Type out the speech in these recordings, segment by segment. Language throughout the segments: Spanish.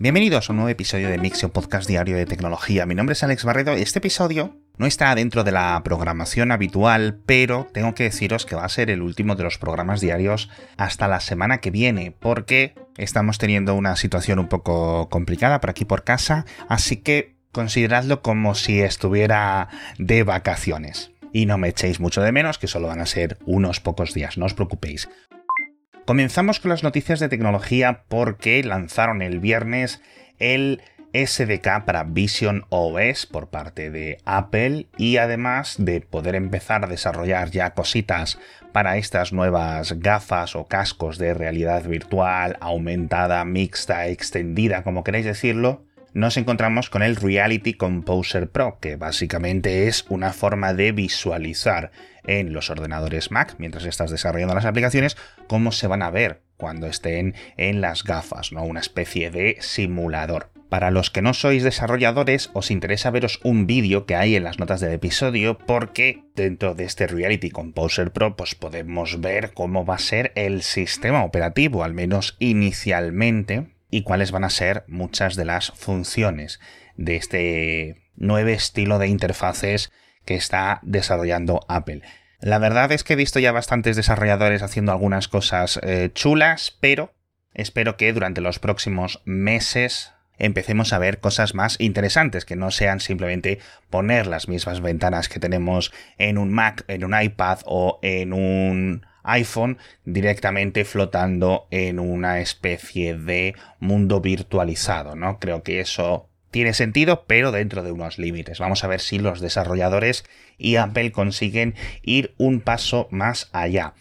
Bienvenidos a un nuevo episodio de Mixio Podcast Diario de Tecnología. Mi nombre es Alex Barredo y este episodio no está dentro de la programación habitual, pero tengo que deciros que va a ser el último de los programas diarios hasta la semana que viene, porque estamos teniendo una situación un poco complicada por aquí por casa, así que consideradlo como si estuviera de vacaciones. Y no me echéis mucho de menos, que solo van a ser unos pocos días, no os preocupéis. Comenzamos con las noticias de tecnología porque lanzaron el viernes el SDK para Vision OS por parte de Apple y además de poder empezar a desarrollar ya cositas para estas nuevas gafas o cascos de realidad virtual aumentada, mixta, extendida, como queráis decirlo, nos encontramos con el Reality Composer Pro, que básicamente es una forma de visualizar en los ordenadores Mac, mientras estás desarrollando las aplicaciones, cómo se van a ver cuando estén en las gafas, ¿no? Una especie de simulador. Para los que no sois desarrolladores, os interesa veros un vídeo que hay en las notas del episodio porque dentro de este Reality Composer Pro pues podemos ver cómo va a ser el sistema operativo, al menos inicialmente, y cuáles van a ser muchas de las funciones de este nuevo estilo de interfaces que está desarrollando Apple. La verdad es que he visto ya bastantes desarrolladores haciendo algunas cosas eh, chulas, pero espero que durante los próximos meses empecemos a ver cosas más interesantes, que no sean simplemente poner las mismas ventanas que tenemos en un Mac, en un iPad o en un iPhone directamente flotando en una especie de mundo virtualizado, ¿no? Creo que eso tiene sentido, pero dentro de unos límites. Vamos a ver si los desarrolladores y Apple consiguen ir un paso más allá.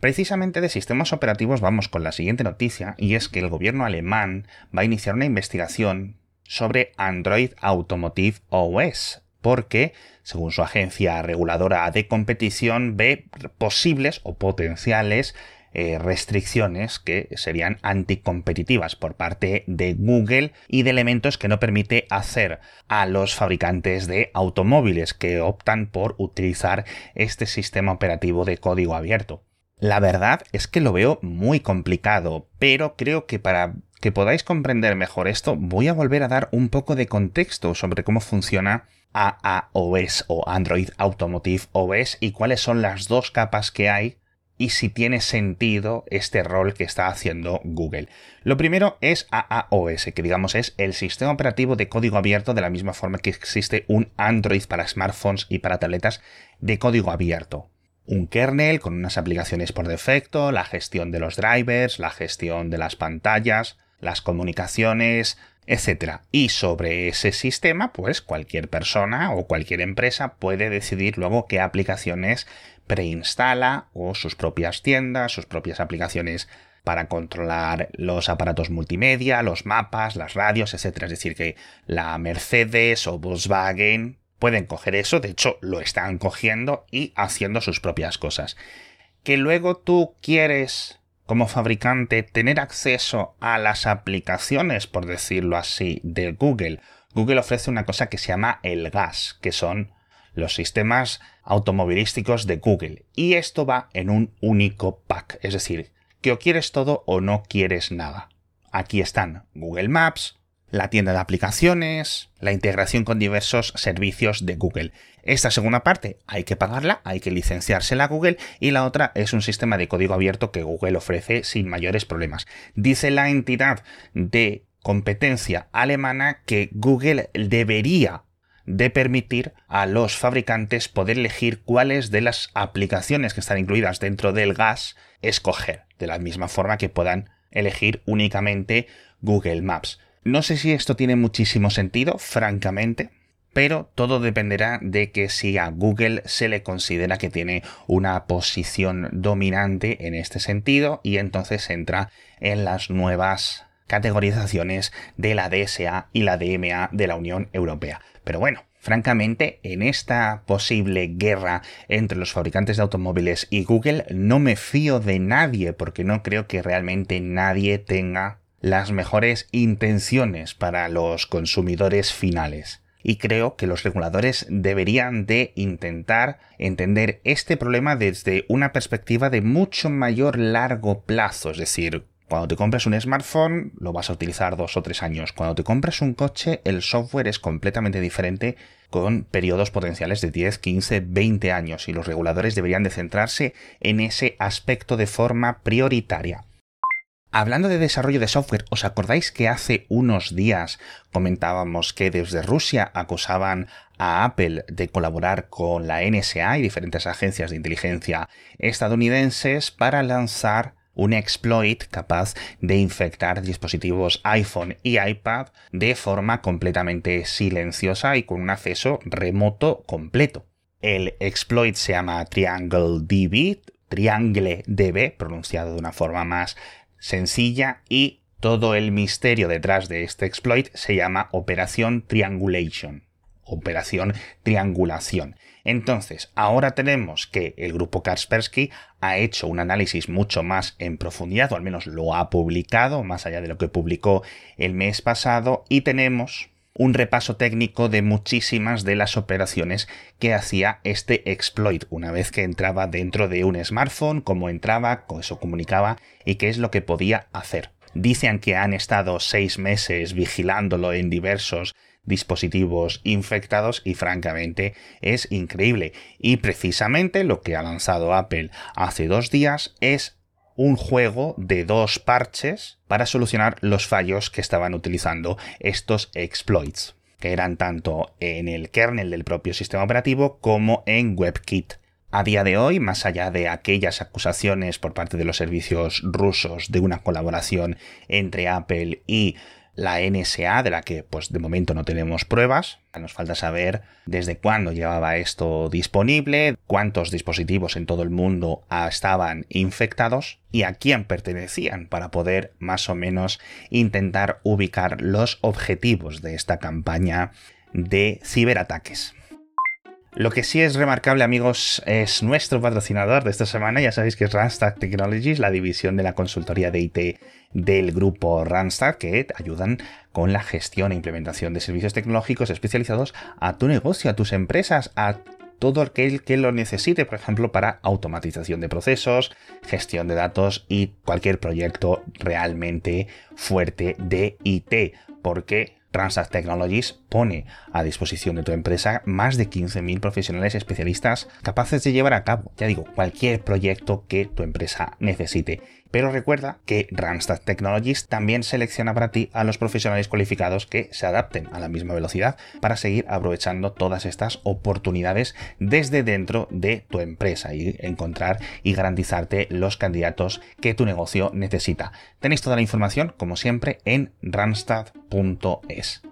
Precisamente de sistemas operativos vamos con la siguiente noticia, y es que el gobierno alemán va a iniciar una investigación sobre Android Automotive OS, porque, según su agencia reguladora de competición, ve posibles o potenciales eh, restricciones que serían anticompetitivas por parte de Google y de elementos que no permite hacer a los fabricantes de automóviles que optan por utilizar este sistema operativo de código abierto. La verdad es que lo veo muy complicado, pero creo que para que podáis comprender mejor esto, voy a volver a dar un poco de contexto sobre cómo funciona AAOS o Android Automotive OS y cuáles son las dos capas que hay y si tiene sentido este rol que está haciendo Google. Lo primero es AAOS, que digamos es el sistema operativo de código abierto de la misma forma que existe un Android para smartphones y para tabletas de código abierto. Un kernel con unas aplicaciones por defecto, la gestión de los drivers, la gestión de las pantallas, las comunicaciones, etc. Y sobre ese sistema, pues cualquier persona o cualquier empresa puede decidir luego qué aplicaciones preinstala o sus propias tiendas, sus propias aplicaciones para controlar los aparatos multimedia, los mapas, las radios, etc. Es decir, que la Mercedes o Volkswagen pueden coger eso, de hecho lo están cogiendo y haciendo sus propias cosas. Que luego tú quieres como fabricante tener acceso a las aplicaciones, por decirlo así, de Google, Google ofrece una cosa que se llama el GAS, que son los sistemas automovilísticos de Google. Y esto va en un único pack, es decir, que o quieres todo o no quieres nada. Aquí están Google Maps, la tienda de aplicaciones, la integración con diversos servicios de Google. Esta segunda parte hay que pagarla, hay que licenciársela a Google y la otra es un sistema de código abierto que Google ofrece sin mayores problemas. Dice la entidad de competencia alemana que Google debería de permitir a los fabricantes poder elegir cuáles de las aplicaciones que están incluidas dentro del gas escoger, de la misma forma que puedan elegir únicamente Google Maps. No sé si esto tiene muchísimo sentido, francamente, pero todo dependerá de que si a Google se le considera que tiene una posición dominante en este sentido y entonces entra en las nuevas categorizaciones de la DSA y la DMA de la Unión Europea. Pero bueno, francamente, en esta posible guerra entre los fabricantes de automóviles y Google no me fío de nadie porque no creo que realmente nadie tenga las mejores intenciones para los consumidores finales. Y creo que los reguladores deberían de intentar entender este problema desde una perspectiva de mucho mayor largo plazo, es decir, Cuando te compras un smartphone lo vas a utilizar dos o tres años. Cuando te compras un coche el software es completamente diferente con periodos potenciales de 10, 15, 20 años y los reguladores deberían de centrarse en ese aspecto de forma prioritaria. Hablando de desarrollo de software, ¿os acordáis que hace unos días comentábamos que desde Rusia acusaban a Apple de colaborar con la NSA y diferentes agencias de inteligencia estadounidenses para lanzar un exploit capaz de infectar dispositivos iPhone y iPad de forma completamente silenciosa y con un acceso remoto completo. El exploit se llama Triangle DB, Triangle DB, pronunciado de una forma más sencilla, y todo el misterio detrás de este exploit se llama Operación Triangulation, Operación Triangulación. Entonces, ahora tenemos que el grupo Kaspersky ha hecho un análisis mucho más en profundidad, o al menos lo ha publicado, más allá de lo que publicó el mes pasado, y tenemos un repaso técnico de muchísimas de las operaciones que hacía este exploit una vez que entraba dentro de un smartphone, cómo entraba, eso comunicaba y qué es lo que podía hacer. Dicen que han estado seis meses vigilándolo en diversos dispositivos infectados y francamente es increíble. Y precisamente lo que ha lanzado Apple hace dos días es un juego de dos parches para solucionar los fallos que estaban utilizando estos exploits, que eran tanto en el kernel del propio sistema operativo como en WebKit. A día de hoy, más allá de aquellas acusaciones por parte de los servicios rusos de una colaboración entre Apple y la NSA, de la que pues de momento no tenemos pruebas. Nos falta saber desde cuándo llevaba esto disponible, cuántos dispositivos en todo el mundo estaban infectados y a quién pertenecían para poder más o menos intentar ubicar los objetivos de esta campaña de ciberataques. Lo que sí es remarcable, amigos, es nuestro patrocinador de esta semana. Ya sabéis que es Randstad Technologies, la división de la consultoría de IT del grupo Randstad, que ayudan con la gestión e implementación de servicios tecnológicos especializados a tu negocio, a tus empresas, a todo aquel que lo necesite, por ejemplo, para automatización de procesos, gestión de datos y cualquier proyecto realmente fuerte de IT. Porque Transact Technologies pone a disposición de tu empresa más de 15.000 profesionales especialistas capaces de llevar a cabo, ya digo, cualquier proyecto que tu empresa necesite. Pero recuerda que Randstad Technologies también selecciona para ti a los profesionales cualificados que se adapten a la misma velocidad para seguir aprovechando todas estas oportunidades desde dentro de tu empresa y encontrar y garantizarte los candidatos que tu negocio necesita. Tenéis toda la información, como siempre, en randstad.es.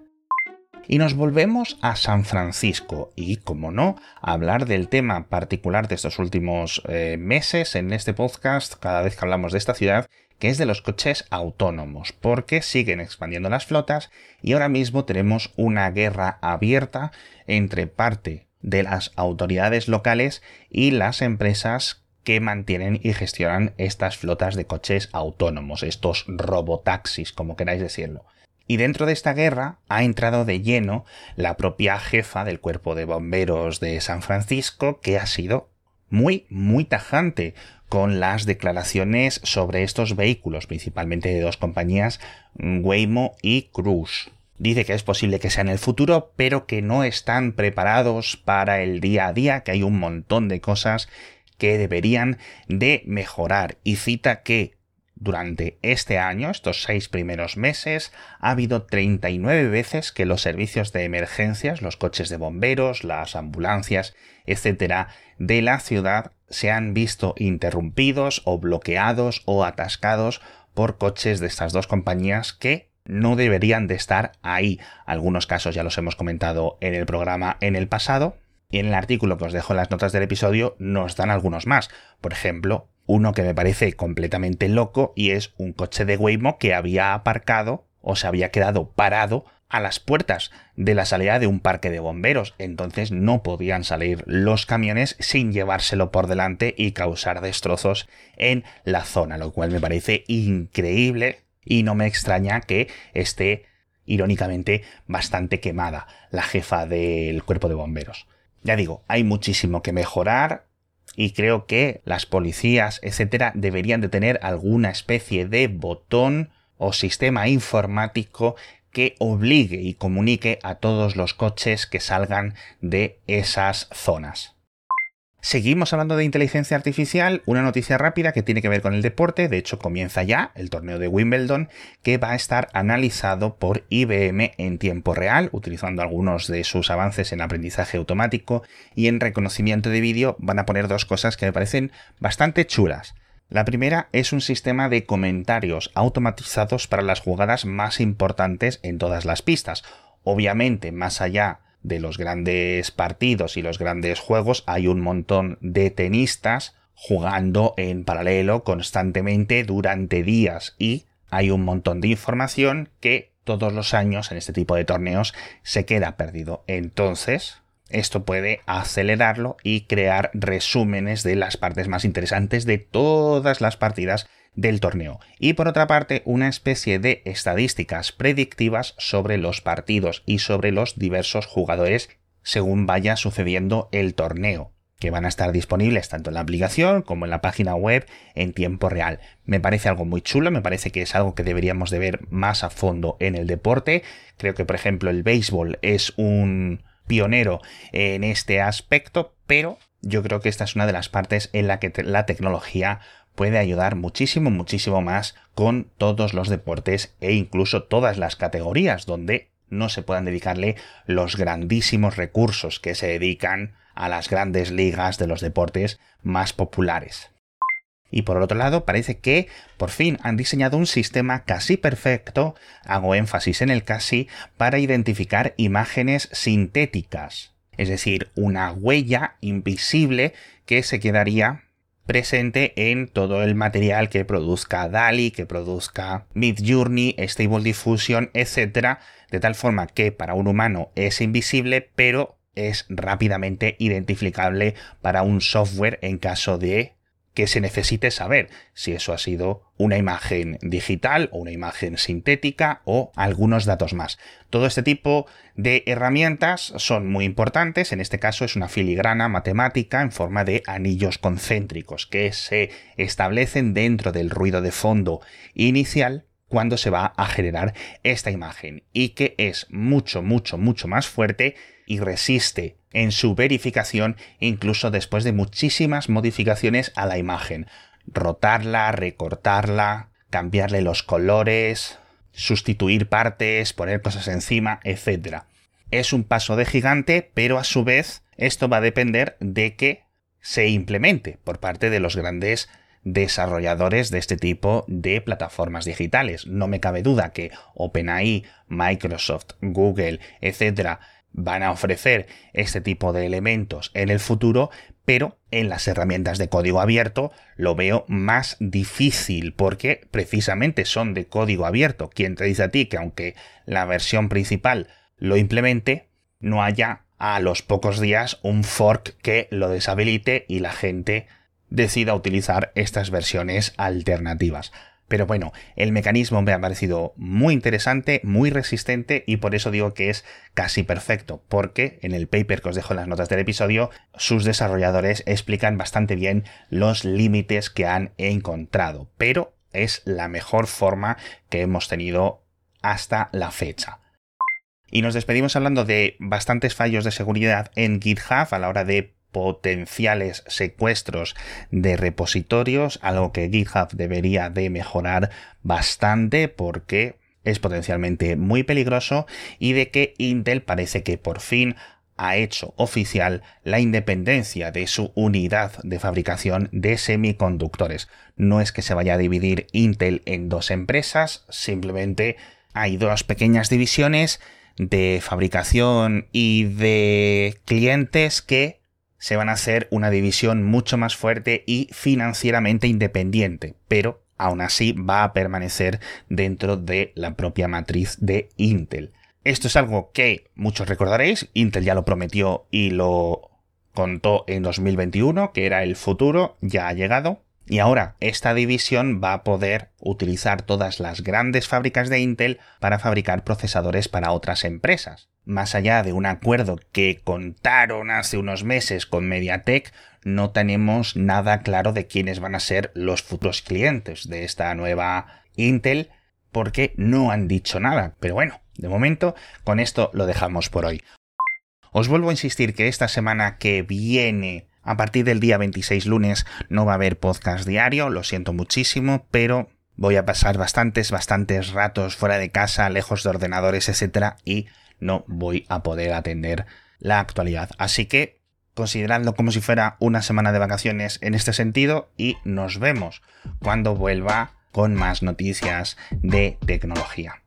Y nos volvemos a San Francisco y, como no, a hablar del tema particular de estos últimos eh, meses en este podcast, cada vez que hablamos de esta ciudad, que es de los coches autónomos, porque siguen expandiendo las flotas y ahora mismo tenemos una guerra abierta entre parte de las autoridades locales y las empresas que mantienen y gestionan estas flotas de coches autónomos, estos robotaxis, como queráis decirlo. Y dentro de esta guerra ha entrado de lleno la propia jefa del cuerpo de bomberos de San Francisco, que ha sido muy, muy tajante con las declaraciones sobre estos vehículos, principalmente de dos compañías, Waymo y Cruise. Dice que es posible que sea en el futuro, pero que no están preparados para el día a día, que hay un montón de cosas que deberían de mejorar. Y cita que durante este año, estos seis primeros meses, ha habido 39 veces que los servicios de emergencias, los coches de bomberos, las ambulancias, etcétera, de la ciudad se han visto interrumpidos o bloqueados o atascados por coches de estas dos compañías que no deberían de estar ahí. Algunos casos ya los hemos comentado en el programa en el pasado, y en el artículo que os dejo en las notas del episodio nos dan algunos más. Por ejemplo, uno que me parece completamente loco y es un coche de Waymo que había aparcado o se había quedado parado a las puertas de la salida de un parque de bomberos. Entonces no podían salir los camiones sin llevárselo por delante y causar destrozos en la zona, lo cual me parece increíble y no me extraña que esté irónicamente bastante quemada la jefa del cuerpo de bomberos. Ya digo, hay muchísimo que mejorar, y creo que las policías, etcétera, deberían de tener alguna especie de botón o sistema informático que obligue y comunique a todos los coches que salgan de esas zonas. Seguimos hablando de inteligencia artificial, una noticia rápida que tiene que ver con el deporte, de hecho comienza ya el torneo de Wimbledon, que va a estar analizado por IBM en tiempo real, utilizando algunos de sus avances en aprendizaje automático y en reconocimiento de vídeo van a poner dos cosas que me parecen bastante chulas. La primera es un sistema de comentarios automatizados para las jugadas más importantes en todas las pistas. Obviamente, más allá de los grandes partidos y los grandes juegos, hay un montón de tenistas jugando en paralelo constantemente durante días y hay un montón de información que todos los años en este tipo de torneos se queda perdido. Entonces, esto puede acelerarlo y crear resúmenes de las partes más interesantes de todas las partidas del torneo. Y por otra parte, una especie de estadísticas predictivas sobre los partidos y sobre los diversos jugadores según vaya sucediendo el torneo que van a estar disponibles tanto en la aplicación como en la página web en tiempo real. Me parece algo muy chulo, me parece que es algo que deberíamos de ver más a fondo en el deporte. Creo que por ejemplo el béisbol es un pionero en este aspecto, pero yo creo que esta es una de las partes en la que la tecnología puede ayudar muchísimo, muchísimo más con todos los deportes e incluso todas las categorías donde no se puedan dedicarle los grandísimos recursos que se dedican a las grandes ligas de los deportes más populares. Y por otro lado, parece que por fin han diseñado un sistema casi perfecto, hago énfasis en el casi, para identificar imágenes sintéticas. Es decir, una huella invisible que se quedaría presente en todo el material que produzca DALI, que produzca Midjourney, Stable Diffusion, etc. De tal forma que para un humano es invisible, pero es rápidamente identificable para un software en caso de que se necesite saber si eso ha sido una imagen digital o una imagen sintética o algunos datos más. Todo este tipo de herramientas son muy importantes, en este caso es una filigrana matemática en forma de anillos concéntricos que se establecen dentro del ruido de fondo inicial cuando se va a generar esta imagen y que es mucho, mucho, mucho más fuerte y resiste en su verificación incluso después de muchísimas modificaciones a la imagen. Rotarla, recortarla, cambiarle los colores, sustituir partes, poner cosas encima, etc. Es un paso de gigante, pero a su vez esto va a depender de que se implemente por parte de los grandes desarrolladores de este tipo de plataformas digitales. No me cabe duda que OpenAI, Microsoft, Google, etcétera, van a ofrecer este tipo de elementos en el futuro, pero en las herramientas de código abierto lo veo más difícil porque precisamente son de código abierto. Quien te dice a ti que aunque la versión principal lo implemente, no haya a los pocos días un fork que lo deshabilite y la gente decida utilizar estas versiones alternativas. Pero bueno, el mecanismo me ha parecido muy interesante, muy resistente y por eso digo que es casi perfecto, porque en el paper que os dejo en las notas del episodio, sus desarrolladores explican bastante bien los límites que han encontrado, pero es la mejor forma que hemos tenido hasta la fecha. Y nos despedimos hablando de bastantes fallos de seguridad en GitHub a la hora de potenciales secuestros de repositorios, algo que GitHub debería de mejorar bastante porque es potencialmente muy peligroso y de que Intel parece que por fin ha hecho oficial la independencia de su unidad de fabricación de semiconductores. No es que se vaya a dividir Intel en dos empresas, simplemente hay dos pequeñas divisiones de fabricación y de clientes que se van a hacer una división mucho más fuerte y financieramente independiente, pero aún así va a permanecer dentro de la propia matriz de Intel. Esto es algo que muchos recordaréis, Intel ya lo prometió y lo contó en 2021, que era el futuro, ya ha llegado. Y ahora esta división va a poder utilizar todas las grandes fábricas de Intel para fabricar procesadores para otras empresas. Más allá de un acuerdo que contaron hace unos meses con Mediatek, no tenemos nada claro de quiénes van a ser los futuros clientes de esta nueva Intel, porque no han dicho nada. Pero bueno, de momento, con esto lo dejamos por hoy. Os vuelvo a insistir que esta semana que viene, a partir del día 26 lunes, no va a haber podcast diario, lo siento muchísimo, pero voy a pasar bastantes, bastantes ratos fuera de casa, lejos de ordenadores, etc. y no voy a poder atender la actualidad. Así que consideradlo como si fuera una semana de vacaciones en este sentido y nos vemos cuando vuelva con más noticias de tecnología.